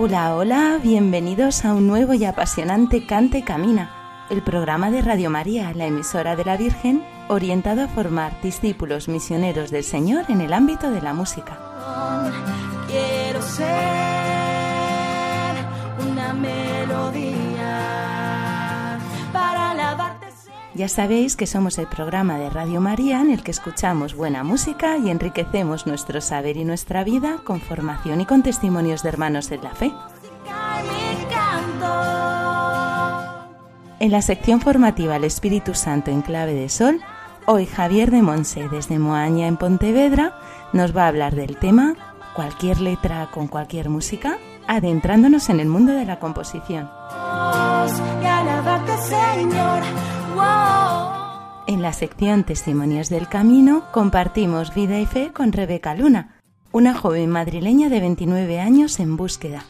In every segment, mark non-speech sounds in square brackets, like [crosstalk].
Hola, hola, bienvenidos a un nuevo y apasionante Cante Camina, el programa de Radio María, la emisora de la Virgen, orientado a formar discípulos misioneros del Señor en el ámbito de la música. Quiero ser una Ya sabéis que somos el programa de Radio María en el que escuchamos buena música y enriquecemos nuestro saber y nuestra vida con formación y con testimonios de hermanos en la fe. En la sección formativa El Espíritu Santo en clave de sol, hoy Javier de Monse desde Moaña en Pontevedra nos va a hablar del tema Cualquier letra con cualquier música, adentrándonos en el mundo de la composición. Y Señor. En la sección Testimonios del Camino compartimos vida y fe con Rebeca Luna, una joven madrileña de 29 años en búsqueda.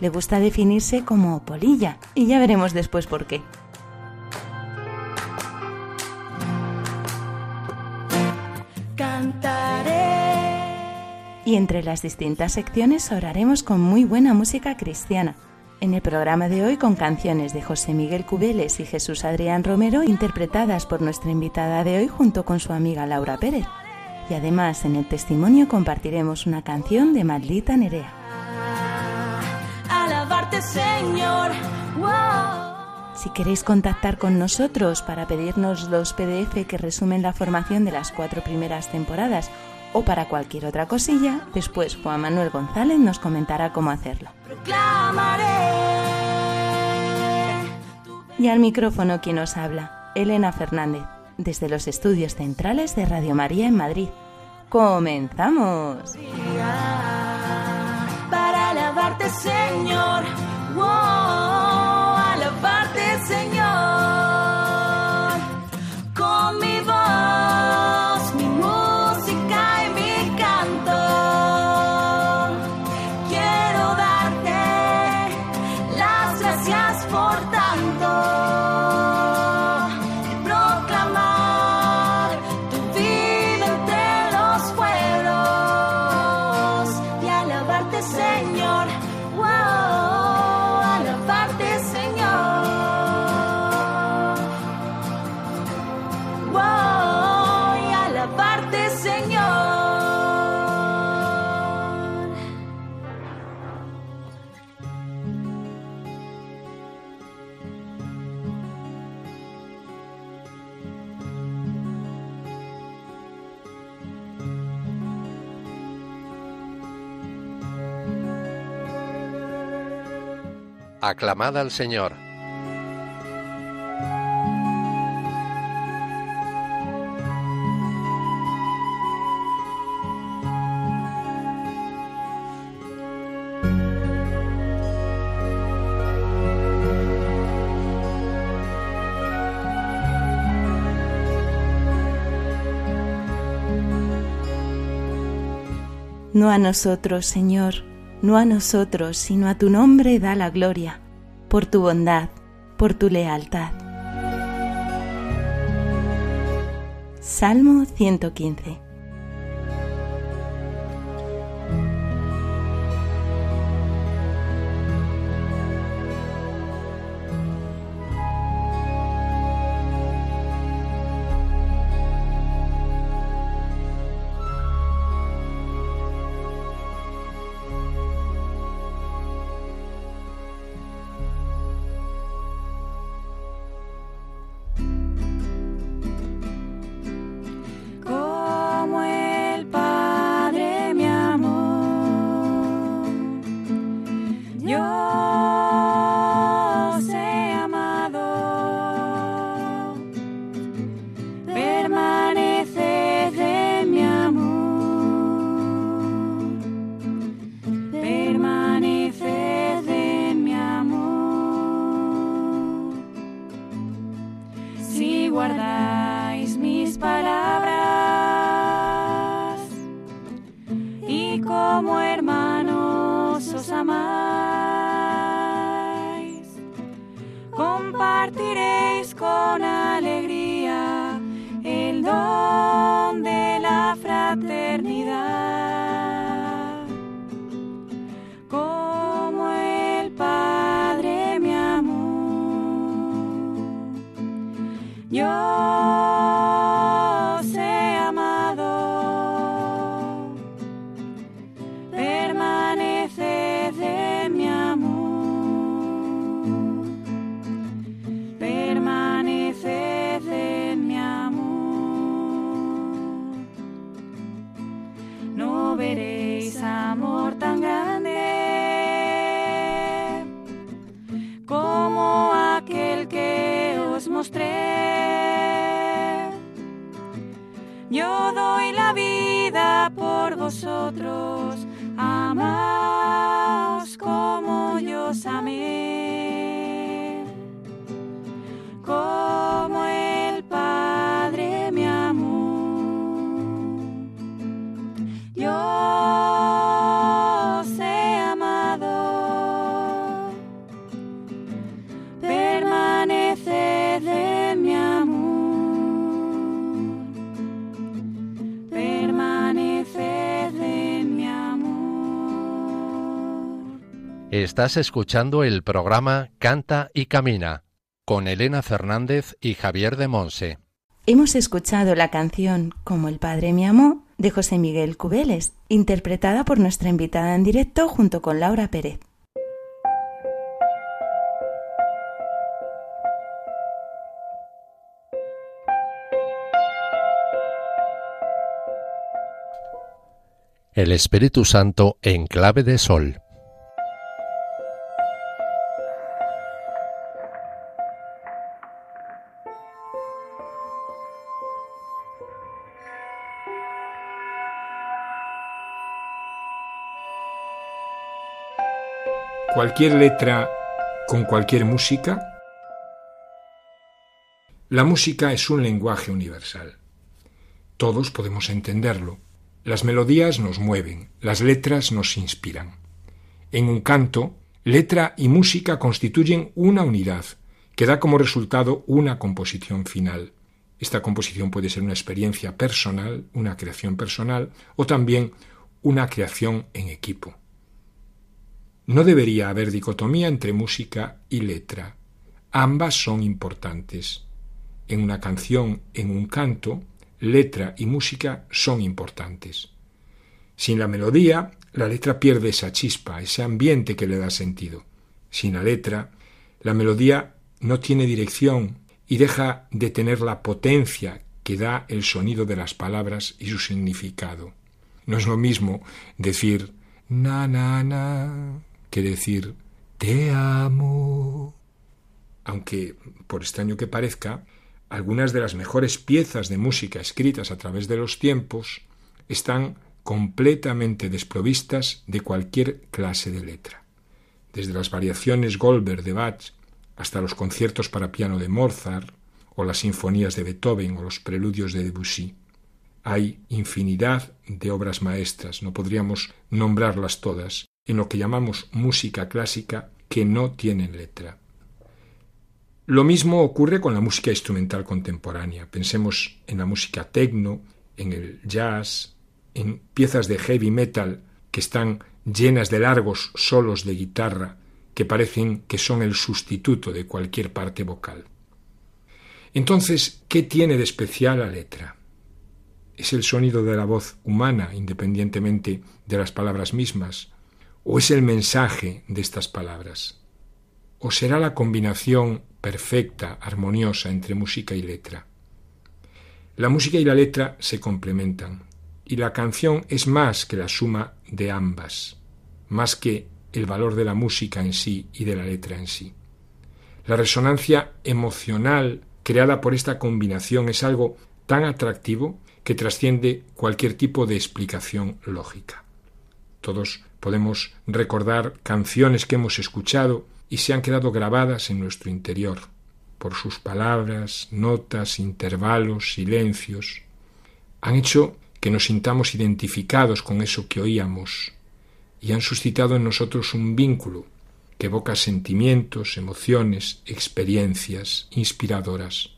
Le gusta definirse como polilla y ya veremos después por qué. Cantaré. Y entre las distintas secciones oraremos con muy buena música cristiana. En el programa de hoy con canciones de José Miguel Cubeles y Jesús Adrián Romero interpretadas por nuestra invitada de hoy junto con su amiga Laura Pérez. Y además en el testimonio compartiremos una canción de Maldita Nerea. Alabarte, Señor. Wow. Si queréis contactar con nosotros para pedirnos los PDF que resumen la formación de las cuatro primeras temporadas o para cualquier otra cosilla, después Juan Manuel González nos comentará cómo hacerlo. Proclamaré. Y al micrófono quien os habla, Elena Fernández, desde los estudios centrales de Radio María en Madrid. ¡Comenzamos! Para alabarte, Señor. Wow, Aclamad al Señor. No a nosotros, Señor, no a nosotros, sino a tu nombre da la gloria, por tu bondad, por tu lealtad. Salmo 115 vosotros, amaos Estás escuchando el programa Canta y Camina con Elena Fernández y Javier de Monse. Hemos escuchado la canción Como el Padre me amó de José Miguel Cubeles, interpretada por nuestra invitada en directo junto con Laura Pérez. El Espíritu Santo en clave de sol. Cualquier letra con cualquier música? La música es un lenguaje universal. Todos podemos entenderlo. Las melodías nos mueven, las letras nos inspiran. En un canto, letra y música constituyen una unidad que da como resultado una composición final. Esta composición puede ser una experiencia personal, una creación personal o también una creación en equipo. No debería haber dicotomía entre música y letra. Ambas son importantes. En una canción, en un canto, letra y música son importantes. Sin la melodía, la letra pierde esa chispa, ese ambiente que le da sentido. Sin la letra, la melodía no tiene dirección y deja de tener la potencia que da el sonido de las palabras y su significado. No es lo mismo decir na na na que decir te amo. Aunque, por extraño que parezca, algunas de las mejores piezas de música escritas a través de los tiempos están completamente desprovistas de cualquier clase de letra. Desde las variaciones Goldberg de Bach hasta los conciertos para piano de Mozart, o las sinfonías de Beethoven o los preludios de Debussy. Hay infinidad de obras maestras, no podríamos nombrarlas todas, en lo que llamamos música clásica que no tienen letra. Lo mismo ocurre con la música instrumental contemporánea. Pensemos en la música techno, en el jazz, en piezas de heavy metal que están llenas de largos solos de guitarra que parecen que son el sustituto de cualquier parte vocal. Entonces, ¿qué tiene de especial la letra? ¿Es el sonido de la voz humana, independientemente de las palabras mismas? ¿O es el mensaje de estas palabras? ¿O será la combinación perfecta, armoniosa entre música y letra? La música y la letra se complementan, y la canción es más que la suma de ambas, más que el valor de la música en sí y de la letra en sí. La resonancia emocional creada por esta combinación es algo tan atractivo que trasciende cualquier tipo de explicación lógica. Todos podemos recordar canciones que hemos escuchado y se han quedado grabadas en nuestro interior, por sus palabras, notas, intervalos, silencios. Han hecho que nos sintamos identificados con eso que oíamos y han suscitado en nosotros un vínculo que evoca sentimientos, emociones, experiencias inspiradoras.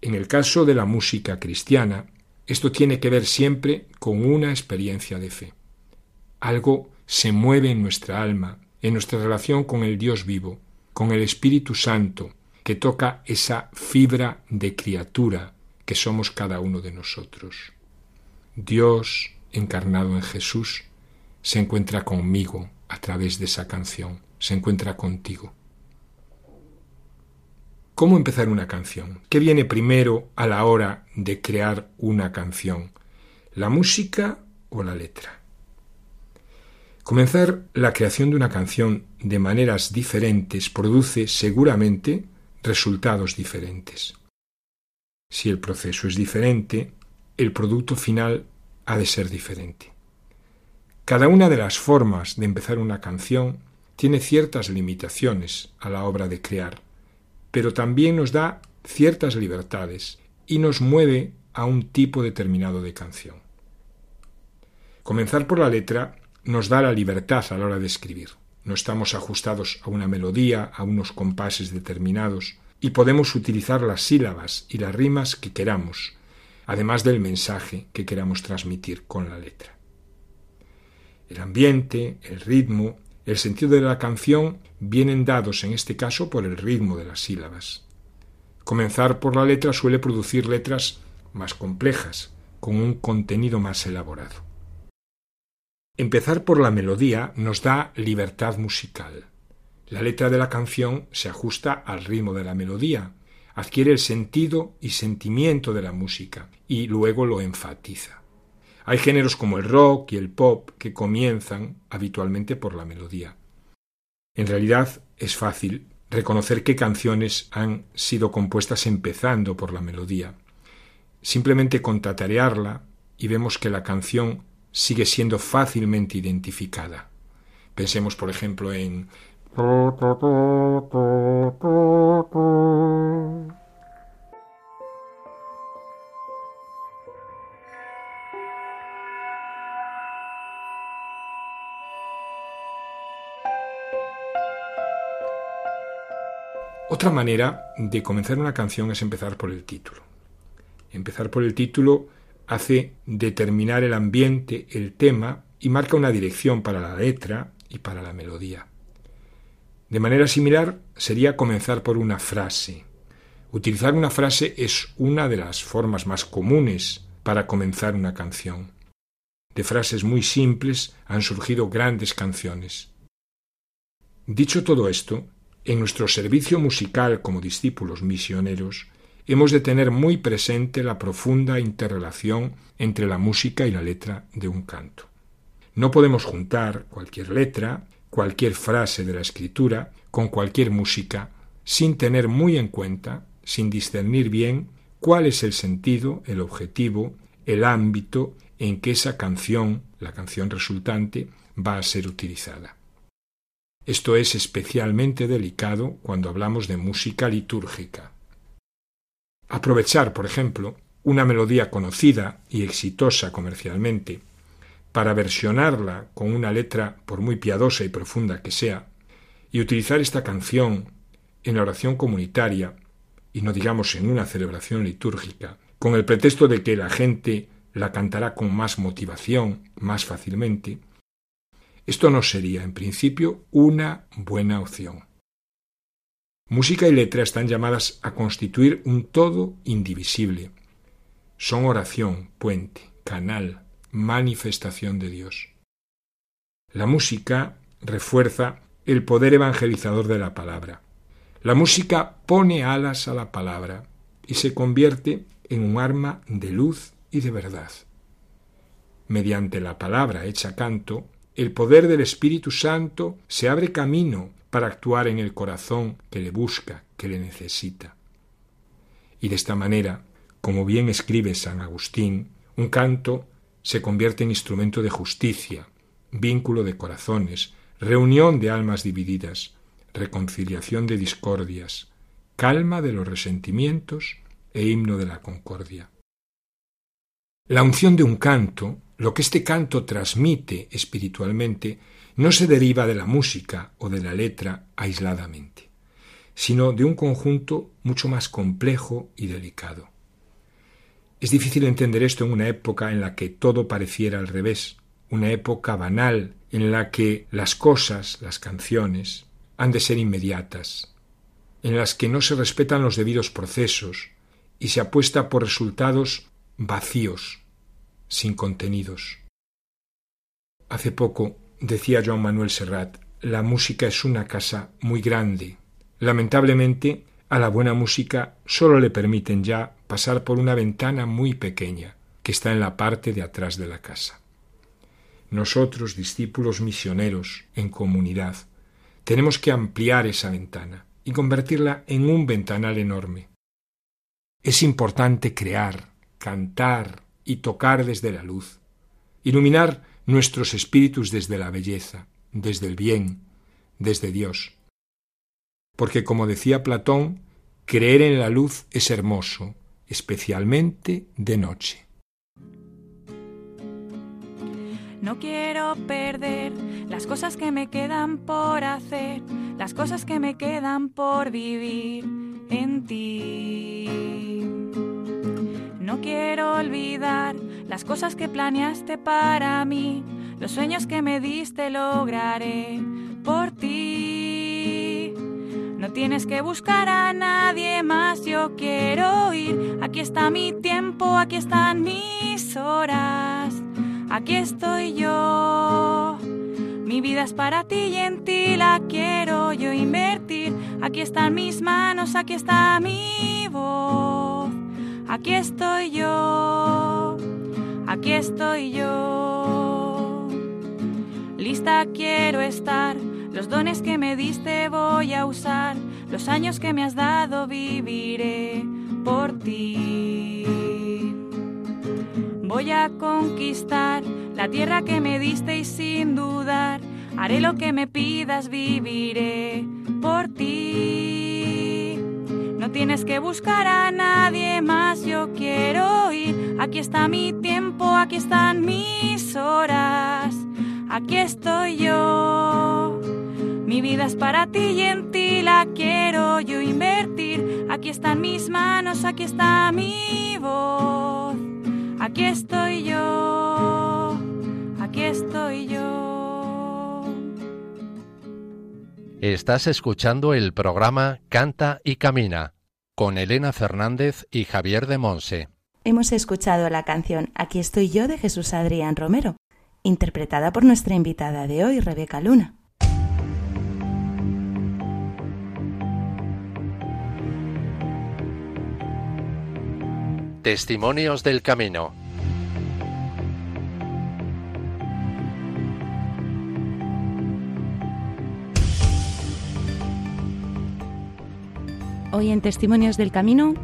En el caso de la música cristiana, esto tiene que ver siempre con una experiencia de fe. Algo se mueve en nuestra alma, en nuestra relación con el Dios vivo, con el Espíritu Santo, que toca esa fibra de criatura que somos cada uno de nosotros. Dios, encarnado en Jesús, se encuentra conmigo a través de esa canción, se encuentra contigo. ¿Cómo empezar una canción? ¿Qué viene primero a la hora de crear una canción? ¿La música o la letra? Comenzar la creación de una canción de maneras diferentes produce seguramente resultados diferentes. Si el proceso es diferente, el producto final ha de ser diferente. Cada una de las formas de empezar una canción tiene ciertas limitaciones a la obra de crear pero también nos da ciertas libertades y nos mueve a un tipo determinado de canción. Comenzar por la letra nos da la libertad a la hora de escribir. No estamos ajustados a una melodía, a unos compases determinados, y podemos utilizar las sílabas y las rimas que queramos, además del mensaje que queramos transmitir con la letra. El ambiente, el ritmo, el sentido de la canción vienen dados en este caso por el ritmo de las sílabas. Comenzar por la letra suele producir letras más complejas, con un contenido más elaborado. Empezar por la melodía nos da libertad musical. La letra de la canción se ajusta al ritmo de la melodía, adquiere el sentido y sentimiento de la música y luego lo enfatiza. Hay géneros como el rock y el pop que comienzan habitualmente por la melodía. En realidad es fácil reconocer qué canciones han sido compuestas empezando por la melodía. Simplemente contatarearla y vemos que la canción sigue siendo fácilmente identificada. Pensemos, por ejemplo, en Otra manera de comenzar una canción es empezar por el título. Empezar por el título hace determinar el ambiente, el tema y marca una dirección para la letra y para la melodía. De manera similar sería comenzar por una frase. Utilizar una frase es una de las formas más comunes para comenzar una canción. De frases muy simples han surgido grandes canciones. Dicho todo esto, en nuestro servicio musical como discípulos misioneros, hemos de tener muy presente la profunda interrelación entre la música y la letra de un canto. No podemos juntar cualquier letra, cualquier frase de la escritura con cualquier música sin tener muy en cuenta, sin discernir bien cuál es el sentido, el objetivo, el ámbito en que esa canción, la canción resultante, va a ser utilizada. Esto es especialmente delicado cuando hablamos de música litúrgica. Aprovechar, por ejemplo, una melodía conocida y exitosa comercialmente para versionarla con una letra por muy piadosa y profunda que sea, y utilizar esta canción en la oración comunitaria, y no digamos en una celebración litúrgica, con el pretexto de que la gente la cantará con más motivación, más fácilmente, esto no sería, en principio, una buena opción. Música y letra están llamadas a constituir un todo indivisible. Son oración, puente, canal, manifestación de Dios. La música refuerza el poder evangelizador de la palabra. La música pone alas a la palabra y se convierte en un arma de luz y de verdad. Mediante la palabra hecha canto, el poder del Espíritu Santo se abre camino para actuar en el corazón que le busca, que le necesita. Y de esta manera, como bien escribe San Agustín, un canto se convierte en instrumento de justicia, vínculo de corazones, reunión de almas divididas, reconciliación de discordias, calma de los resentimientos e himno de la concordia. La unción de un canto Lo que este canto transmite espiritualmente no se deriva de la música o de la letra aisladamente, sino de un conjunto mucho más complejo y delicado. Es difícil entender esto en una época en la que todo pareciera al revés, una época banal en la que las cosas, las canciones, han de ser inmediatas, en las que no se respetan los debidos procesos y se apuesta por resultados vacíos, sin contenidos. Hace poco decía Joan Manuel Serrat, la música es una casa muy grande. Lamentablemente, a la buena música solo le permiten ya pasar por una ventana muy pequeña que está en la parte de atrás de la casa. Nosotros, discípulos misioneros en comunidad, tenemos que ampliar esa ventana y convertirla en un ventanal enorme. Es importante crear, cantar y tocar desde la luz, iluminar nuestros espíritus desde la belleza, desde el bien, desde Dios. Porque como decía Platón, creer en la luz es hermoso, especialmente de noche. No quiero perder las cosas que me quedan por hacer, las cosas que me quedan por vivir en ti. No quiero olvidar las cosas que planeaste para mí, los sueños que me diste lograré por ti. No tienes que buscar a nadie más, yo quiero ir. Aquí está mi tiempo, aquí están mis horas aquí estoy yo. Mi vida es para ti y en ti la quiero yo invertir. Aquí están mis manos, aquí está mi voz. Aquí estoy yo, aquí estoy yo. Lista quiero estar, los dones que me diste voy a usar, los años que me has dado viviré por ti. Voy a conquistar la tierra que me diste y sin dudar haré lo que me pidas, viviré por ti. Tienes que buscar a nadie más, yo quiero ir. Aquí está mi tiempo, aquí están mis horas, aquí estoy yo. Mi vida es para ti y en ti la quiero yo invertir. Aquí están mis manos, aquí está mi voz. Aquí estoy yo, aquí estoy yo. Estás escuchando el programa Canta y Camina con Elena Fernández y Javier de Monse. Hemos escuchado la canción Aquí estoy yo de Jesús Adrián Romero, interpretada por nuestra invitada de hoy, Rebeca Luna. Testimonios del Camino. Hoy en Testimonios del Camino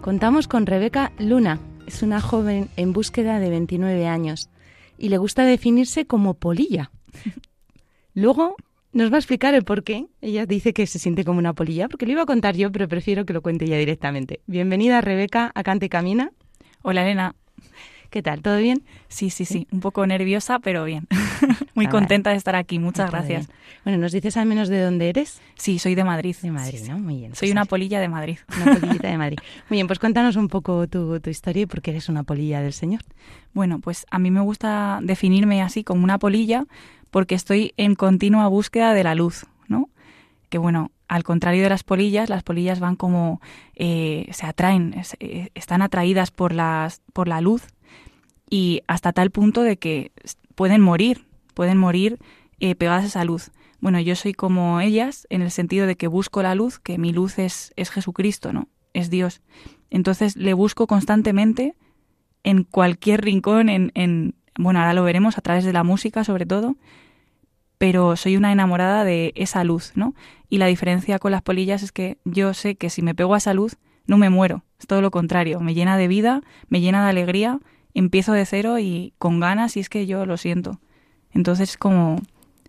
contamos con Rebeca Luna. Es una joven en búsqueda de 29 años y le gusta definirse como polilla. [laughs] Luego nos va a explicar el por qué. Ella dice que se siente como una polilla, porque lo iba a contar yo, pero prefiero que lo cuente ella directamente. Bienvenida, Rebeca, a Cante Camina. Hola, Elena. ¿Qué tal? ¿Todo bien? Sí, sí, sí. Un poco nerviosa, pero bien. [laughs] Muy Ah, contenta de estar aquí. Muchas Está gracias. bien. Bueno, ¿nos dices al menos de dónde eres? Sí, soy de Madrid. De Madrid, Sí, sí. ¿no? Muy bien. Soy pues una polilla de Madrid. Una polillita de Madrid. Muy bien, pues cuéntanos un poco tu, tu historia y por qué eres una polilla del Señor. Bueno, pues a mí me gusta definirme así como una polilla porque estoy en continua búsqueda de la luz, ¿no? Que bueno, al contrario de las polillas, las polillas van como eh, se atraen, eh, están atraídas por las por la luz y hasta tal punto de que pueden morir, pueden morir eh, pegadas a esa luz. Bueno, yo soy como ellas en el sentido de que busco la luz, que mi luz es, es Jesucristo, ¿no? Es Dios. Entonces le busco constantemente en cualquier rincón, en, en, bueno, ahora lo veremos a través de la música sobre todo, pero soy una enamorada de esa luz, ¿no? Y la diferencia con las polillas es que yo sé que si me pego a esa luz, no me muero, es todo lo contrario, me llena de vida, me llena de alegría, empiezo de cero y con ganas y es que yo lo siento. Entonces es como,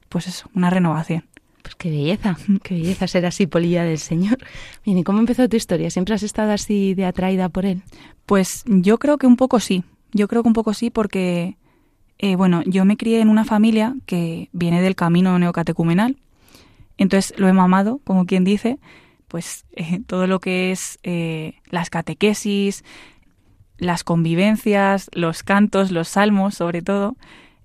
pues eso, una renovación. Pues qué belleza, qué belleza ser así polilla del Señor. [laughs] Bien, ¿y cómo empezó tu historia? ¿Siempre has estado así de atraída por Él? Pues yo creo que un poco sí. Yo creo que un poco sí porque Eh, bueno, yo me crié en una familia que viene del camino neocatecumenal, entonces lo he mamado, como quien dice, pues [laughs] eh, todo lo que es eh, las catequesis, las convivencias, los cantos, los salmos, sobre todo.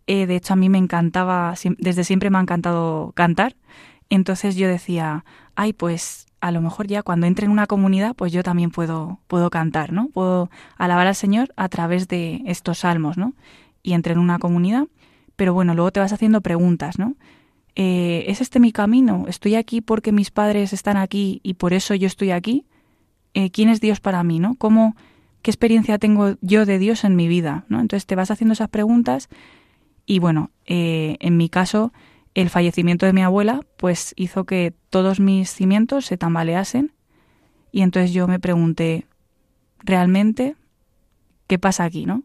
de hecho, a mí me encantaba, desde siempre me ha encantado cantar. Entonces yo decía, ay, pues a lo mejor ya cuando entre en una comunidad, pues yo también puedo, puedo cantar, ¿no? Puedo alabar al Señor a través de estos salmos, ¿no? y entré en una comunidad, pero bueno, luego te vas haciendo preguntas, ¿no? Eh, ¿Es este mi camino? ¿Estoy aquí porque mis padres están aquí y por eso yo estoy aquí? Eh, ¿Quién es Dios para mí, no? ¿Cómo, qué experiencia tengo yo de Dios en mi vida, no? Entonces te vas haciendo esas preguntas y bueno, eh, en mi caso, el fallecimiento de mi abuela, pues hizo que todos mis cimientos se tambaleasen y entonces yo me pregunté, ¿realmente qué pasa aquí, no?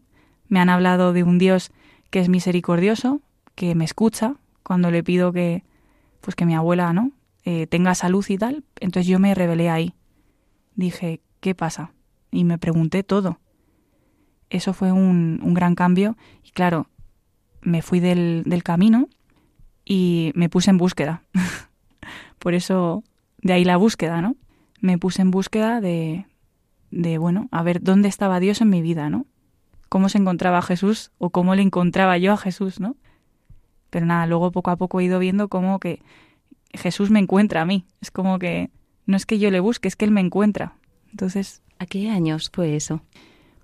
Me han hablado de un Dios que es misericordioso, que me escucha cuando le pido que, pues que mi abuela, ¿no? Eh, tenga salud y tal. Entonces yo me rebelé ahí. Dije, ¿qué pasa? Y me pregunté todo. Eso fue un, un gran cambio. Y claro, me fui del, del camino y me puse en búsqueda. [laughs] Por eso, de ahí la búsqueda, ¿no? Me puse en búsqueda de, de, bueno, a ver dónde estaba Dios en mi vida, ¿no? cómo se encontraba Jesús o cómo le encontraba yo a Jesús, ¿no? Pero nada, luego poco a poco he ido viendo cómo que Jesús me encuentra a mí. Es como que no es que yo le busque, es que Él me encuentra. Entonces... ¿A qué años fue eso?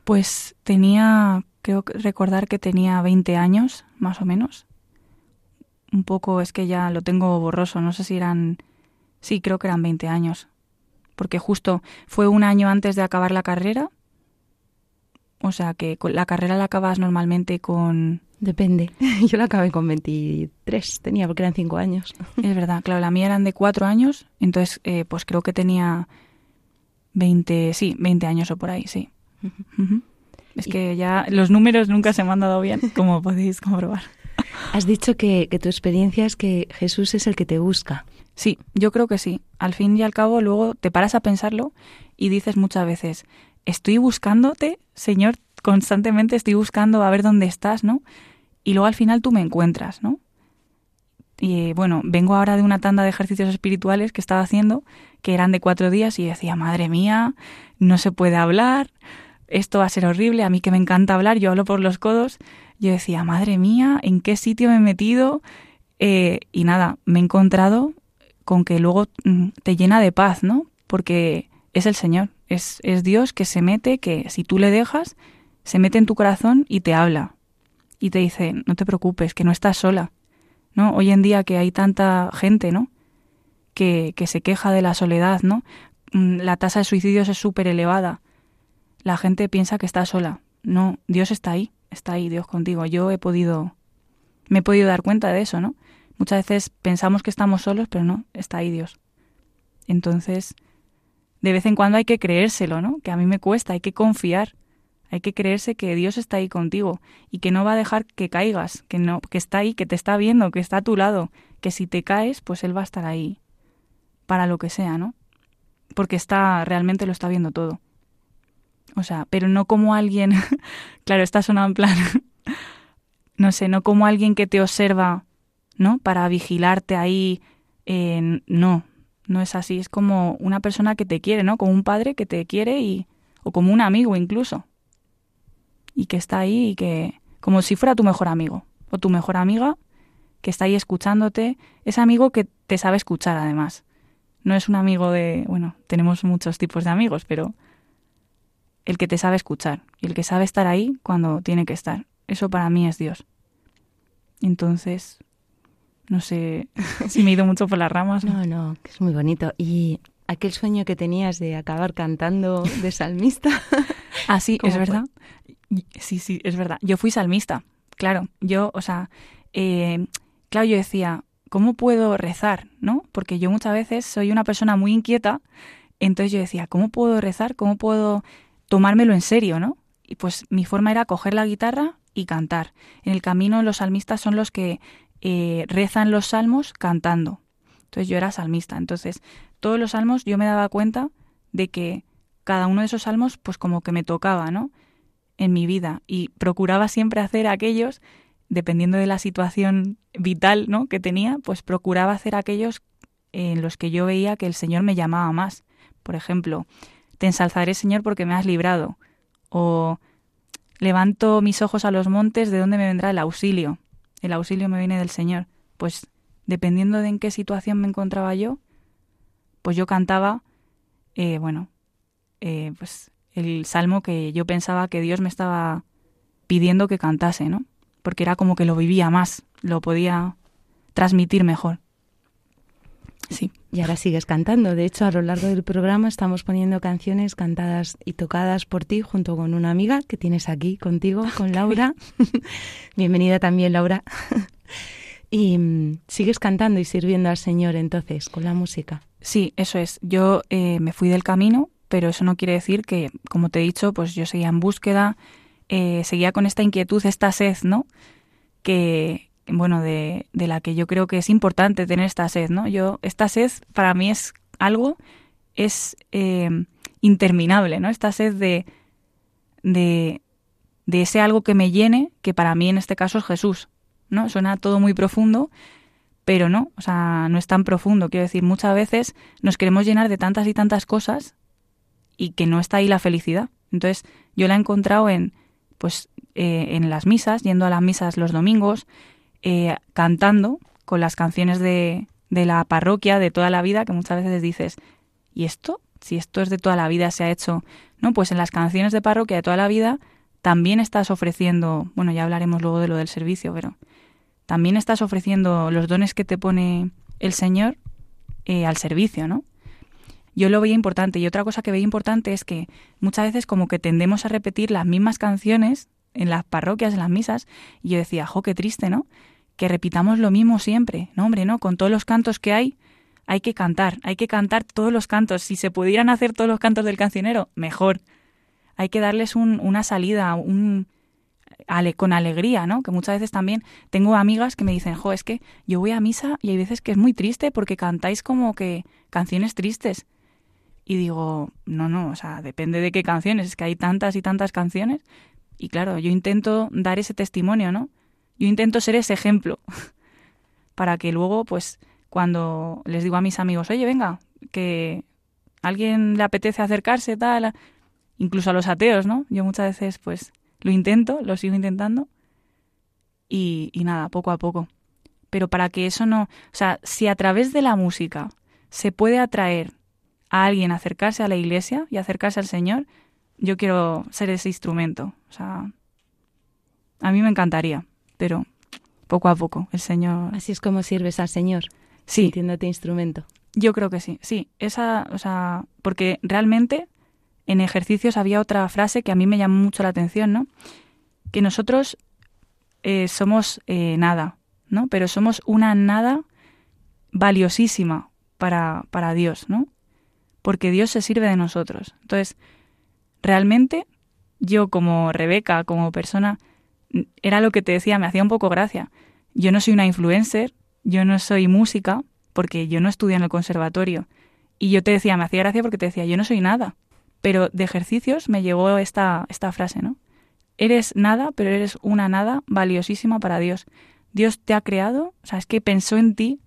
Pues tenía, creo recordar que tenía 20 años, más o menos. Un poco, es que ya lo tengo borroso, no sé si eran... Sí, creo que eran 20 años. Porque justo fue un año antes de acabar la carrera o sea, que la carrera la acabas normalmente con... Depende. [laughs] Yo la acabé con 23, tenía, porque eran 5 años. Es verdad, claro, la mía eran de 4 años, entonces eh, pues creo que tenía 20, sí, 20 años o por ahí, sí. Es que ya los números nunca se me han dado bien, como [laughs] podéis comprobar. Has dicho que, que tu experiencia es que Jesús es el que te busca. Sí, yo creo que sí. Al fin y al cabo, luego te paras a pensarlo y dices muchas veces, estoy buscándote, Señor, constantemente estoy buscando a ver dónde estás, ¿no? Y luego al final tú me encuentras, ¿no? Y bueno, vengo ahora de una tanda de ejercicios espirituales que estaba haciendo, que eran de cuatro días, y decía, madre mía, no se puede hablar, esto va a ser horrible, a mí que me encanta hablar, yo hablo por los codos. Yo decía, madre mía, ¿en qué sitio me he metido? Eh, y nada, me he encontrado con que luego mm, te llena de paz, ¿no? Porque es el Señor, es, es Dios que se mete, que si tú le dejas, se mete en tu corazón y te habla. Y te dice, no te preocupes, que no estás sola. ¿No? Hoy en día que hay tanta gente, ¿no? Que, que se queja de la soledad, ¿no? Mm, la tasa de suicidios es súper elevada. La gente piensa que está sola. No, Dios está ahí, está ahí, Dios contigo. Yo he podido, me he podido dar cuenta de eso, ¿no? Muchas veces pensamos que estamos solos, pero no, está ahí Dios. Entonces, de vez en cuando hay que creérselo, ¿no? Que a mí me cuesta, hay que confiar, hay que creerse que Dios está ahí contigo y que no va a dejar que caigas, que no, que está ahí, que te está viendo, que está a tu lado, que si te caes, pues él va a estar ahí para lo que sea, ¿no? Porque está realmente lo está viendo todo. O sea, pero no como alguien, [laughs] claro, está sonando en plan, [laughs] no sé, no como alguien que te observa, ¿no? Para vigilarte ahí, eh, no, no es así, es como una persona que te quiere, ¿no? Como un padre que te quiere y o como un amigo incluso. Y que está ahí y que como si fuera tu mejor amigo o tu mejor amiga que está ahí escuchándote, es amigo que te sabe escuchar además. No es un amigo de, bueno, tenemos muchos tipos de amigos, pero el que te sabe escuchar y el que sabe estar ahí cuando tiene que estar. Eso para mí es Dios. Entonces, no sé [laughs] si me he ido mucho por las ramas. No, no, es muy bonito. Y aquel sueño que tenías de acabar cantando de salmista. ah, sí, es verdad. Sí, sí, es verdad. Yo fui salmista, claro. Yo, o sea, eh, claro, yo decía, ¿cómo puedo rezar? ¿No? Porque yo muchas veces soy una persona muy inquieta, entonces yo decía, ¿cómo puedo rezar? ¿Cómo puedo tomármelo en serio? ¿No? Y pues mi forma era coger la guitarra y cantar. En el camino los salmistas son los que eh, rezan los salmos cantando. Entonces yo era salmista. Entonces todos los salmos yo me daba cuenta de que cada uno de esos salmos pues como que me tocaba, ¿no? En mi vida. Y procuraba siempre hacer aquellos dependiendo de la situación vital ¿no? que tenía, pues procuraba hacer aquellos en los que yo veía que el Señor me llamaba más. Por ejemplo, te ensalzaré, Señor, porque me has librado. O levanto mis ojos a los montes, ¿de dónde me vendrá el auxilio? El auxilio me viene del Señor. Pues dependiendo de en qué situación me encontraba yo, pues yo cantaba, eh, bueno, eh, pues el salmo que yo pensaba que Dios me estaba pidiendo que cantase, ¿no? Porque era como que lo vivía más, lo podía transmitir mejor. Sí. Y ahora sigues cantando. De hecho, a lo largo del programa estamos poniendo canciones cantadas y tocadas por ti junto con una amiga que tienes aquí contigo, con Laura. [laughs] Bienvenida también, Laura. y mm, sigues cantando y sirviendo al Señor entonces con la música. Sí, eso es. Yo eh, me fui del camino, pero eso no quiere decir que, como te he dicho, pues yo seguía en búsqueda, eh, seguía con esta inquietud, esta sed, ¿no? Que, bueno, de, de, la que yo creo que es importante tener esta sed, ¿no? Yo, esta sed para mí es algo, es eh, interminable, ¿no? Esta sed de, de, de ese algo que me llene, que para mí en este caso es Jesús, ¿no? Suena todo muy profundo, pero no, o sea, no es tan profundo. Quiero decir, muchas veces nos queremos llenar de tantas y tantas cosas y que no está ahí la felicidad. Entonces, yo la he encontrado en, pues, eh, en las misas, yendo a las misas los domingos, eh, cantando con las canciones de, de la parroquia de toda la vida, que muchas veces dices, ¿y esto? Si esto es de toda la vida, se ha hecho, ¿no? Pues en las canciones de parroquia de toda la vida también estás ofreciendo, bueno, ya hablaremos luego de lo del servicio, pero también estás ofreciendo los dones que te pone el Señor eh, al servicio, ¿no? Yo lo veía importante. Y otra cosa que veía importante es que muchas veces como que tendemos a repetir las mismas canciones en las parroquias, en las misas, y yo decía, jo, qué triste, ¿no? que repitamos lo mismo siempre. No, hombre, no, con todos los cantos que hay, hay que cantar, hay que cantar todos los cantos. Si se pudieran hacer todos los cantos del cancionero, mejor. Hay que darles un, una salida, un, con alegría, ¿no? Que muchas veces también tengo amigas que me dicen, jo, es que yo voy a misa y hay veces que es muy triste porque cantáis como que canciones tristes. Y digo, no, no, o sea, depende de qué canciones, es que hay tantas y tantas canciones. Y claro, yo intento dar ese testimonio, ¿no? Yo intento ser ese ejemplo [laughs] para que luego, pues, cuando les digo a mis amigos, oye, venga, que alguien le apetece acercarse, tal, incluso a los ateos, ¿no? Yo muchas veces, pues, lo intento, lo sigo intentando y, y nada, poco a poco. Pero para que eso no, o sea, si a través de la música se puede atraer a alguien acercarse a la iglesia y acercarse al Señor, yo quiero ser ese instrumento. O sea, a mí me encantaría pero poco a poco el Señor. Así es como sirves al Señor. Sí. Sintiéndote instrumento. Yo creo que sí, sí. Esa, o sea, porque realmente en ejercicios había otra frase que a mí me llamó mucho la atención, ¿no? Que nosotros eh, somos eh, nada, ¿no? Pero somos una nada valiosísima para, para Dios, ¿no? Porque Dios se sirve de nosotros. Entonces, realmente yo como Rebeca, como persona, era lo que te decía, me hacía un poco gracia. Yo no soy una influencer, yo no soy música, porque yo no estudio en el conservatorio. Y yo te decía, me hacía gracia porque te decía, yo no soy nada. Pero de ejercicios me llegó esta, esta frase, ¿no? Eres nada, pero eres una nada valiosísima para Dios. Dios te ha creado, o sea, es que pensó en ti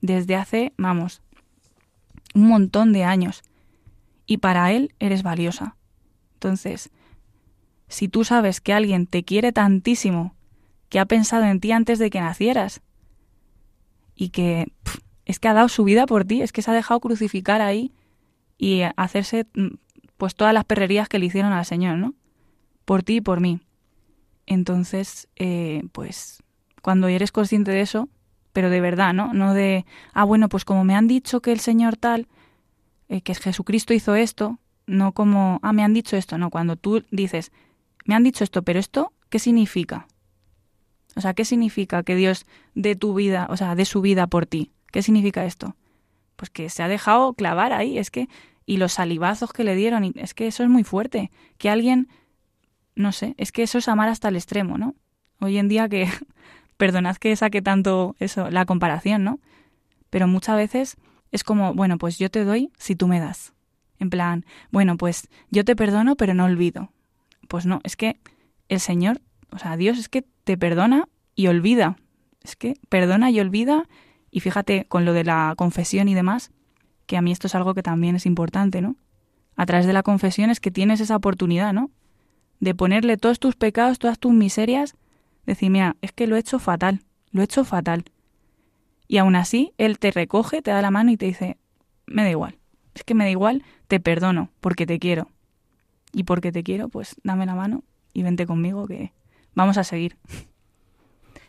desde hace, vamos, un montón de años. Y para Él eres valiosa. Entonces, si tú sabes que alguien te quiere tantísimo, que ha pensado en ti antes de que nacieras y que es que ha dado su vida por ti, es que se ha dejado crucificar ahí y hacerse mm, pues todas las perrerías que le hicieron al Señor, ¿no? Por ti y por mí. Entonces, eh, pues cuando eres consciente de eso, pero de verdad, ¿no? No de, ah, bueno, pues como me han dicho que el Señor tal, eh, que Jesucristo hizo esto, no como, ah, me han dicho esto, no, cuando tú dices, me han dicho esto, pero esto, ¿qué significa? O sea, ¿qué significa que Dios dé tu vida, o sea, dé su vida por ti? ¿Qué significa esto? Pues que se ha dejado clavar ahí, es que, y los salivazos que le dieron, es que eso es muy fuerte. Que alguien, no sé, es que eso es amar hasta el extremo, ¿no? Hoy en día que, perdonad que saque tanto eso, la comparación, ¿no? Pero muchas veces es como, bueno, pues yo te doy si tú me das. En plan, bueno, pues yo te perdono, pero no olvido. Pues no, es que el Señor, o sea, Dios es que te perdona y olvida. Es que perdona y olvida. Y fíjate con lo de la confesión y demás, que a mí esto es algo que también es importante, ¿no? A través de la confesión es que tienes esa oportunidad, ¿no? De ponerle todos tus pecados, todas tus miserias, decir, mira, es que lo he hecho fatal, lo he hecho fatal. Y aún así, Él te recoge, te da la mano y te dice, me da igual, es que me da igual, te perdono, porque te quiero. Y porque te quiero, pues dame la mano y vente conmigo, que vamos a seguir.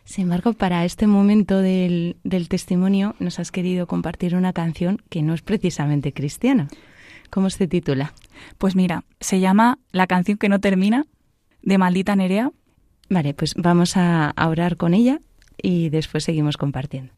Sin embargo, para este momento del, del, testimonio nos has querido compartir una canción que no es precisamente cristiana. ¿Cómo se titula? Pues mira, se llama La canción que no termina, de Maldita Nerea. Vale, pues vamos a, orar con ella y después seguimos compartiendo.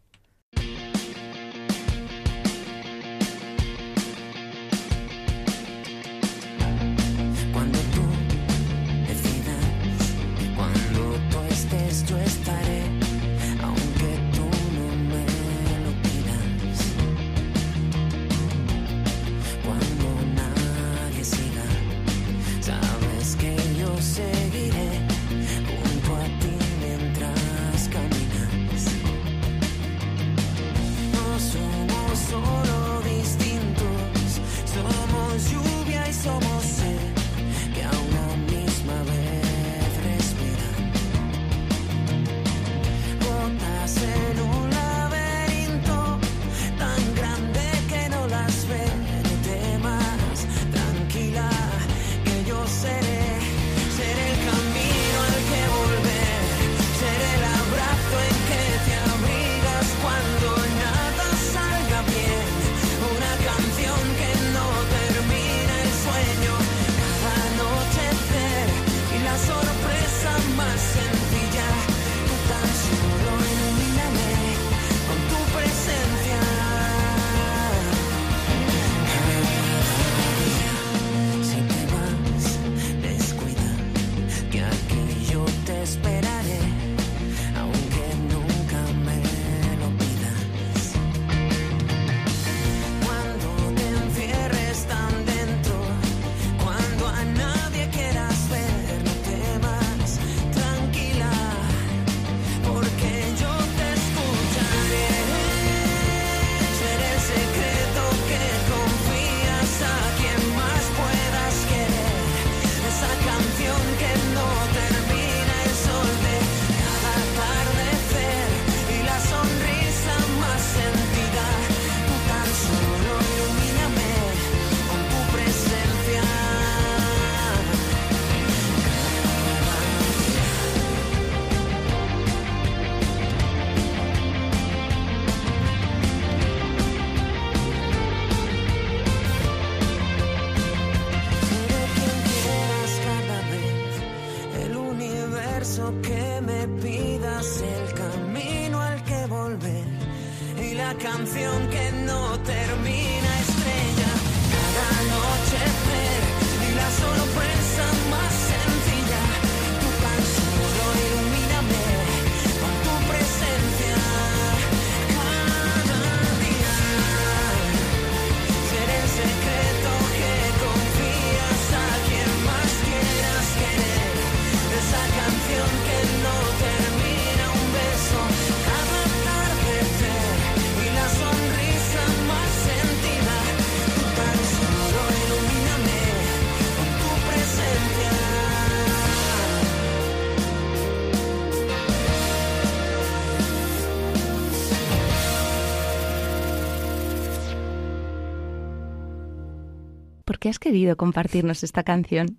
Has querido compartirnos esta canción?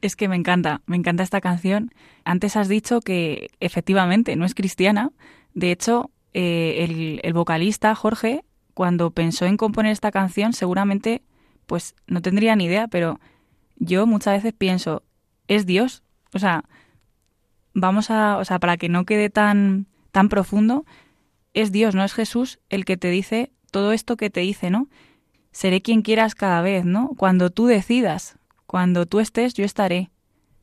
Es que me encanta, me encanta esta canción. Antes has dicho que efectivamente no es cristiana. De hecho, eh, el, el, vocalista Jorge, cuando pensó en componer esta canción, seguramente, pues no tendría ni idea, pero yo muchas veces pienso, es Dios. O sea, vamos a, o sea, para que no quede tan, tan profundo, es Dios, no es Jesús el que te dice todo esto que te dice, ¿no? Seré quien quieras cada vez, ¿no? Cuando tú decidas, cuando tú estés, yo estaré.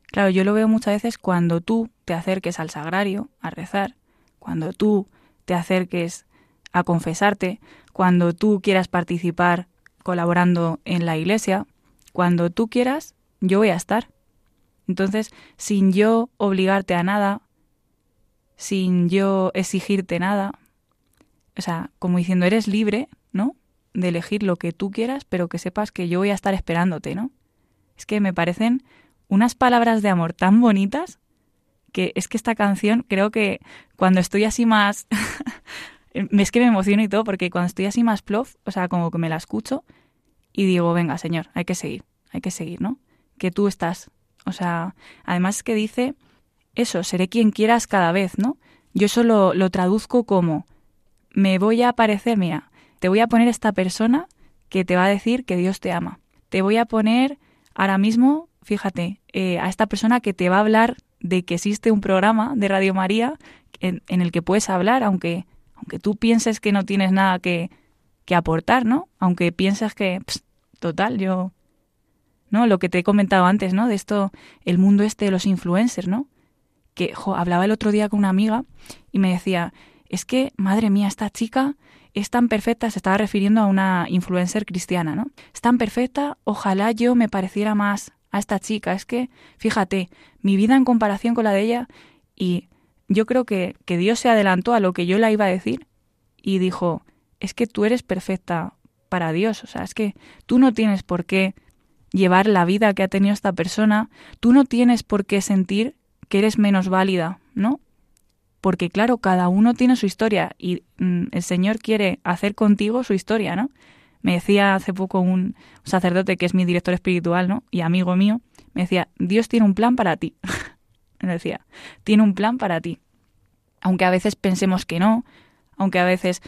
Claro, yo lo veo muchas veces cuando tú te acerques al sagrario a rezar, cuando tú te acerques a confesarte, cuando tú quieras participar colaborando en la iglesia, cuando tú quieras, yo voy a estar. Entonces, sin yo obligarte a nada, sin yo exigirte nada. O sea, como diciendo, eres libre. De elegir lo que tú quieras, pero que sepas que yo voy a estar esperándote, ¿no? Es que me parecen unas palabras de amor tan bonitas que es que esta canción creo que cuando estoy así más... [laughs] es que me emociono y todo, porque cuando estoy así más plof, o sea, como que me la escucho y digo, venga, señor, hay que seguir, hay que seguir, ¿no? Que tú estás. O sea, además es que dice eso, seré quien quieras cada vez, ¿no? Yo eso lo, lo traduzco como, me voy a aparecer, mira, te voy a poner esta persona que te va a decir que Dios te ama. Te voy a poner ahora mismo, fíjate, eh, a esta persona que te va a hablar de que existe un programa de Radio María en, el que puedes hablar, aunque, aunque tú pienses que no tienes nada que, que aportar, ¿no? Aunque pienses que, total, yo, ¿no? Lo que te he comentado antes, ¿no? De esto, el mundo este de los influencers, ¿no? Que, jo, hablaba el otro día con una amiga y me decía, es que, madre mía, esta chica es tan perfecta, se estaba refiriendo a una influencer cristiana, ¿no? Es tan perfecta, ojalá yo me pareciera más a esta chica. Es que, fíjate, mi vida en comparación con la de ella, y yo creo que, que Dios se adelantó a lo que yo la iba a decir y dijo, es que tú eres perfecta para Dios, o sea, es que tú no tienes por qué llevar la vida que ha tenido esta persona, tú no tienes por qué sentir que eres menos válida, ¿no? Porque claro, cada uno tiene su historia y mm, el Señor quiere hacer contigo su historia, ¿no? Me decía hace poco un sacerdote que es mi director espiritual, ¿no? Y amigo mío, me decía, Dios tiene un plan para ti. [laughs] me decía, tiene un plan para ti. Aunque a veces pensemos que no, aunque a veces,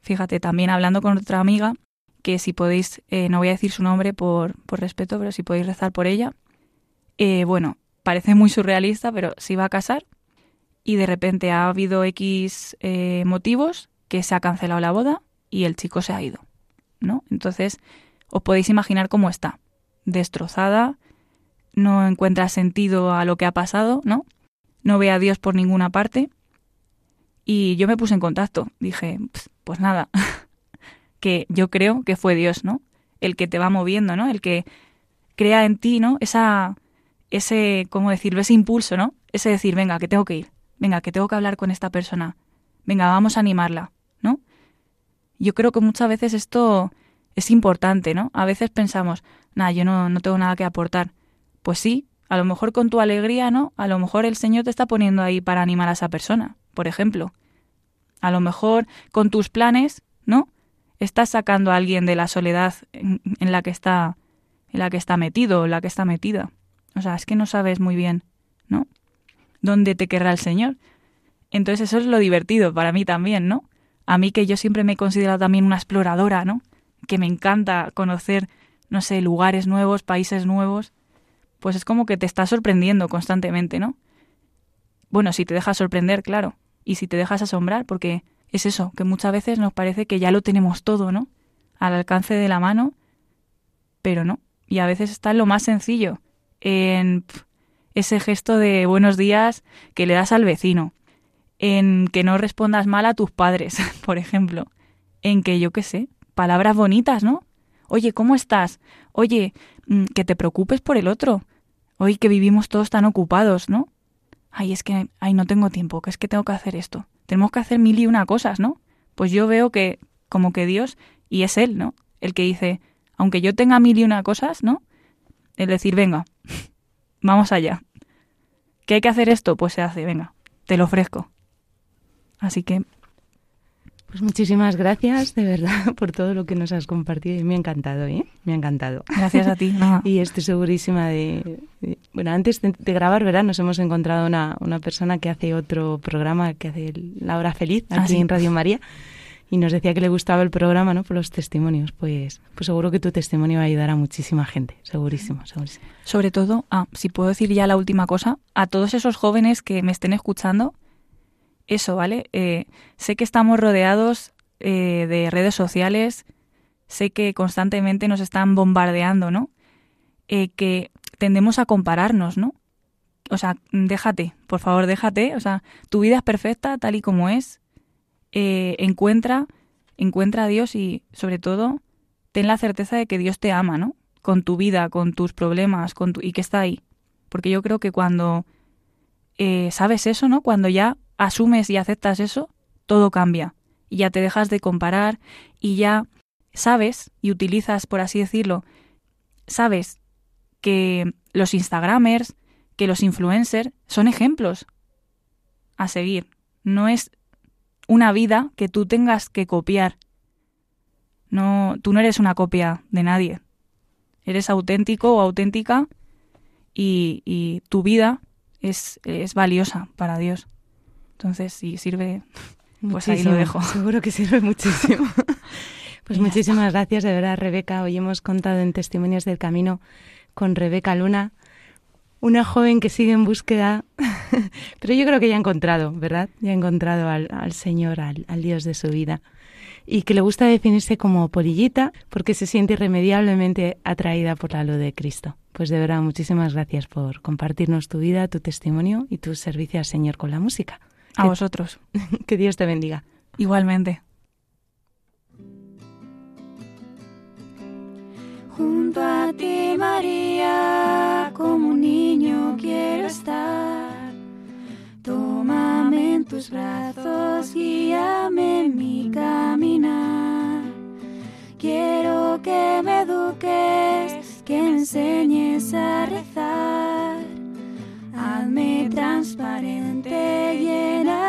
fíjate, también hablando con otra amiga, que si podéis, eh, no voy a decir su nombre por, por respeto, pero si podéis rezar por ella, eh, bueno, parece muy surrealista, pero se iba a casar y de repente ha habido X eh, motivos que se ha cancelado la boda y el chico se ha ido. ¿no? Entonces, os podéis imaginar cómo está, destrozada, no encuentra sentido a lo que ha pasado, ¿no? No ve a Dios por ninguna parte. Y yo me puse en contacto, dije, pues nada, [laughs] que yo creo que fue Dios, ¿no? El que te va moviendo, ¿no? El que crea en ti, ¿no? Esa, ese, ¿cómo decirlo? Ese impulso, ¿no? Ese decir, venga, que tengo que ir, venga, que tengo que hablar con esta persona, venga, vamos a animarla, ¿no? Yo creo que muchas veces esto es importante, ¿no? A veces pensamos, nada, yo no, no tengo nada que aportar. Pues sí, a lo mejor con tu alegría, ¿no? A lo mejor el Señor te está poniendo ahí para animar a esa persona, por ejemplo. A lo mejor con tus planes, ¿no? Estás sacando a alguien de la soledad en, la que está en la que está metido o la que está metida. O sea, es que no sabes muy bien, ¿no? ¿Dónde te querrá el Señor? Entonces eso es lo divertido para mí también, ¿no? A mí que yo siempre me he considerado también una exploradora, ¿no? Que me encanta conocer, no sé, lugares nuevos, países nuevos, pues es como que te está sorprendiendo constantemente, ¿no? Bueno, si te dejas sorprender, claro, y si te dejas asombrar, porque es eso, que muchas veces nos parece que ya lo tenemos todo, ¿no? Al alcance de la mano, pero no. Y a veces está en lo más sencillo, en ese gesto de buenos días que le das al vecino, en que no respondas mal a tus padres, [laughs] por ejemplo, en que yo qué sé, palabras bonitas, ¿no? Oye, ¿cómo estás? Oye, mm, que te preocupes por el otro. Hoy que vivimos todos tan ocupados, ¿no? Ay, es que, ay, no tengo tiempo, que es que tengo que hacer esto. Tenemos que hacer mil y una cosas, ¿no? Pues yo veo que, como que Dios, y es Él, ¿no? El que dice, aunque yo tenga mil y una cosas, ¿no? El decir, venga, [laughs] vamos allá. ¿Qué hay que hacer esto? Pues se hace, venga, te lo ofrezco. Así que... Pues muchísimas gracias, de verdad, [laughs] por todo lo que nos has compartido. Me ha encantado, ¿eh? Me ha encantado. Gracias a ti. [laughs] y estoy segurísima de, Bueno, antes de, grabar, ¿verdad? Nos hemos encontrado una, una persona que hace otro programa, que hace La Hora Feliz, ah, aquí en Radio María y nos decía que le gustaba el programa, ¿no? Por los testimonios. Pues, pues seguro que tu testimonio va a ayudar a muchísima gente, segurísimo, segurísimo. Sobre todo, ah, si puedo decir ya la última cosa, a todos esos jóvenes que me estén escuchando, eso, ¿vale? Eh, sé que estamos rodeados eh, de redes sociales, sé que constantemente nos están bombardeando, ¿no? Eh, que tendemos a compararnos, ¿no? O sea, déjate, por favor, déjate. O sea, tu vida es perfecta tal y como es. Encuentra, encuentra a Dios y, sobre todo, ten la certeza de que Dios te ama, ¿no? Con tu vida, con tus problemas, con tu, y que está ahí. Porque yo creo que cuando sabes eso, ¿no? Cuando ya asumes y aceptas eso, todo cambia. Y ya te dejas de comparar y ya sabes y utilizas, por así decirlo, sabes que los Instagramers, que los influencers son ejemplos a seguir. No es una vida que tú tengas que copiar. No, tú no eres una copia de nadie. Eres auténtico o auténtica y, y tu vida es, es, valiosa para Dios. Entonces, si sirve, pues ahí lo dejo. Seguro que sirve muchísimo. [laughs] pues muchísimas gracias, de verdad, Rebeca. Hoy hemos contado en Testimonios del Camino con Rebeca Luna, una joven que sigue en búsqueda, [laughs] pero yo creo que ya ha encontrado, ¿verdad? Ya ha encontrado al, al Señor, al, al, Dios de su vida. Y que le gusta definirse como polillita porque se siente irremediablemente atraída por la luz de Cristo. Pues de verdad, muchísimas gracias por compartirnos tu vida, tu testimonio y tu servicio al Señor con la música. A vosotros. [laughs] que Dios te bendiga. Igualmente. Junto a ti, María, como un niño quiero estar. Tus brazos, guíame en mi caminar. Quiero que me eduques, que enseñes a rezar. Hazme transparente, lléname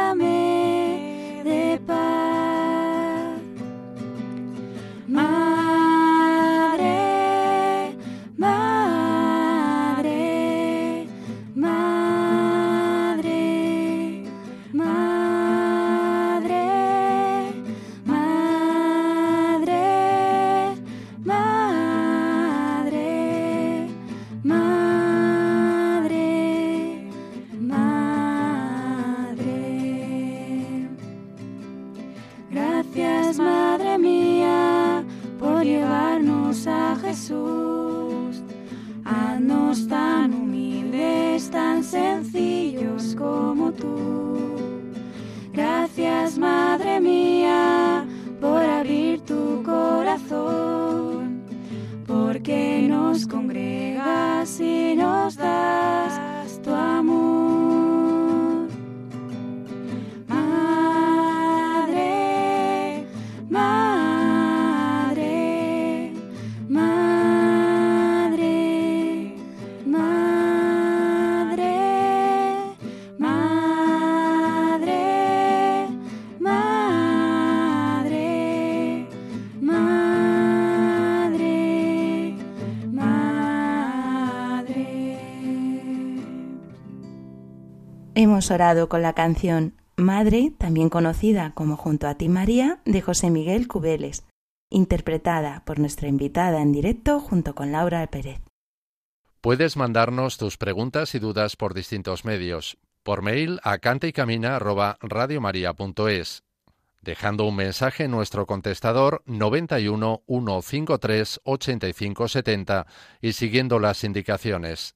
Hemos orado con la canción Madre, también conocida como Junto a ti María, de José Miguel Cubeles, interpretada por nuestra invitada en directo junto con Laura Pérez. Puedes mandarnos tus preguntas y dudas por distintos medios. Por mail a cantaycamina@radiomaria.es, dejando un mensaje en nuestro contestador 91 153 85 70 y siguiendo las indicaciones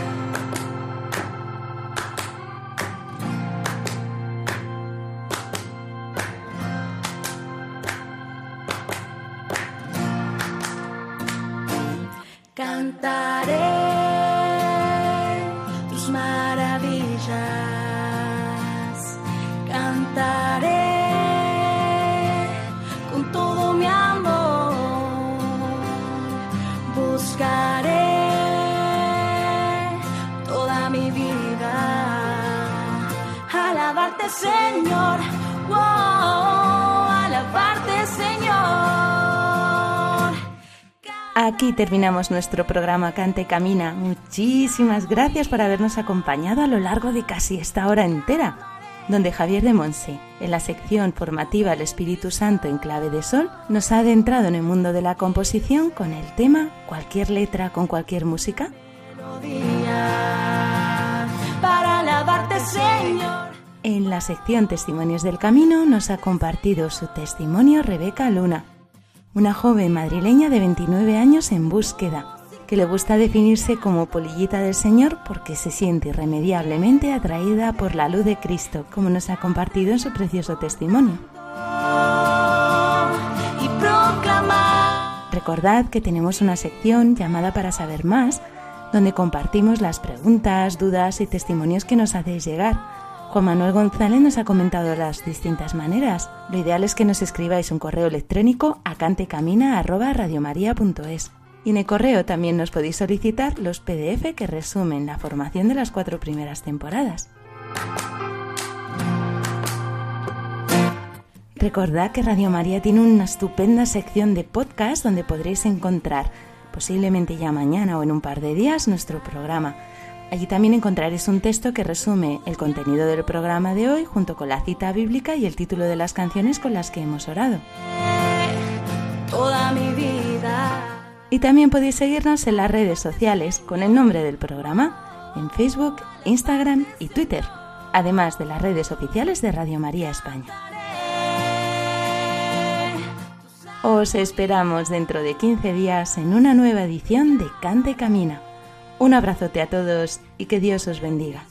Alabarte Señor, wow, alabarte Señor. Aquí terminamos nuestro programa Cante Camina. Muchísimas gracias por habernos acompañado a lo largo de casi esta hora entera, donde Javier de Monse, en la sección formativa El Espíritu Santo en clave de sol, nos ha adentrado en el mundo de la composición con el tema Cualquier letra con cualquier música. Para alabarte, Señor. En la sección Testimonios del Camino nos ha compartido su testimonio Rebeca Luna, una joven madrileña de 29 años en búsqueda, que le gusta definirse como polillita del Señor porque se siente irremediablemente atraída por la luz de Cristo, como nos ha compartido en su precioso testimonio. Recordad que tenemos una sección llamada Para saber más, donde compartimos las preguntas, dudas y testimonios que nos hacéis llegar. Juan Manuel González nos ha comentado las distintas maneras. Lo ideal es que nos escribáis un correo electrónico a cantecamina.radiomaria.es. Y en el correo también nos podéis solicitar los PDF que resumen la formación de las cuatro primeras temporadas. Recordad que Radio María tiene una estupenda sección de podcast donde podréis encontrar, posiblemente ya mañana o en un par de días, nuestro programa. Allí también encontraréis un texto que resume el contenido del programa de hoy junto con la cita bíblica y el título de las canciones con las que hemos orado. Toda mi vida. Y también podéis seguirnos en las redes sociales con el nombre del programa, en Facebook, Instagram y Twitter, además de las redes oficiales de Radio María España. Os esperamos dentro de 15 días en una nueva edición de Cante Camina. Un abrazote a todos y que Dios os bendiga.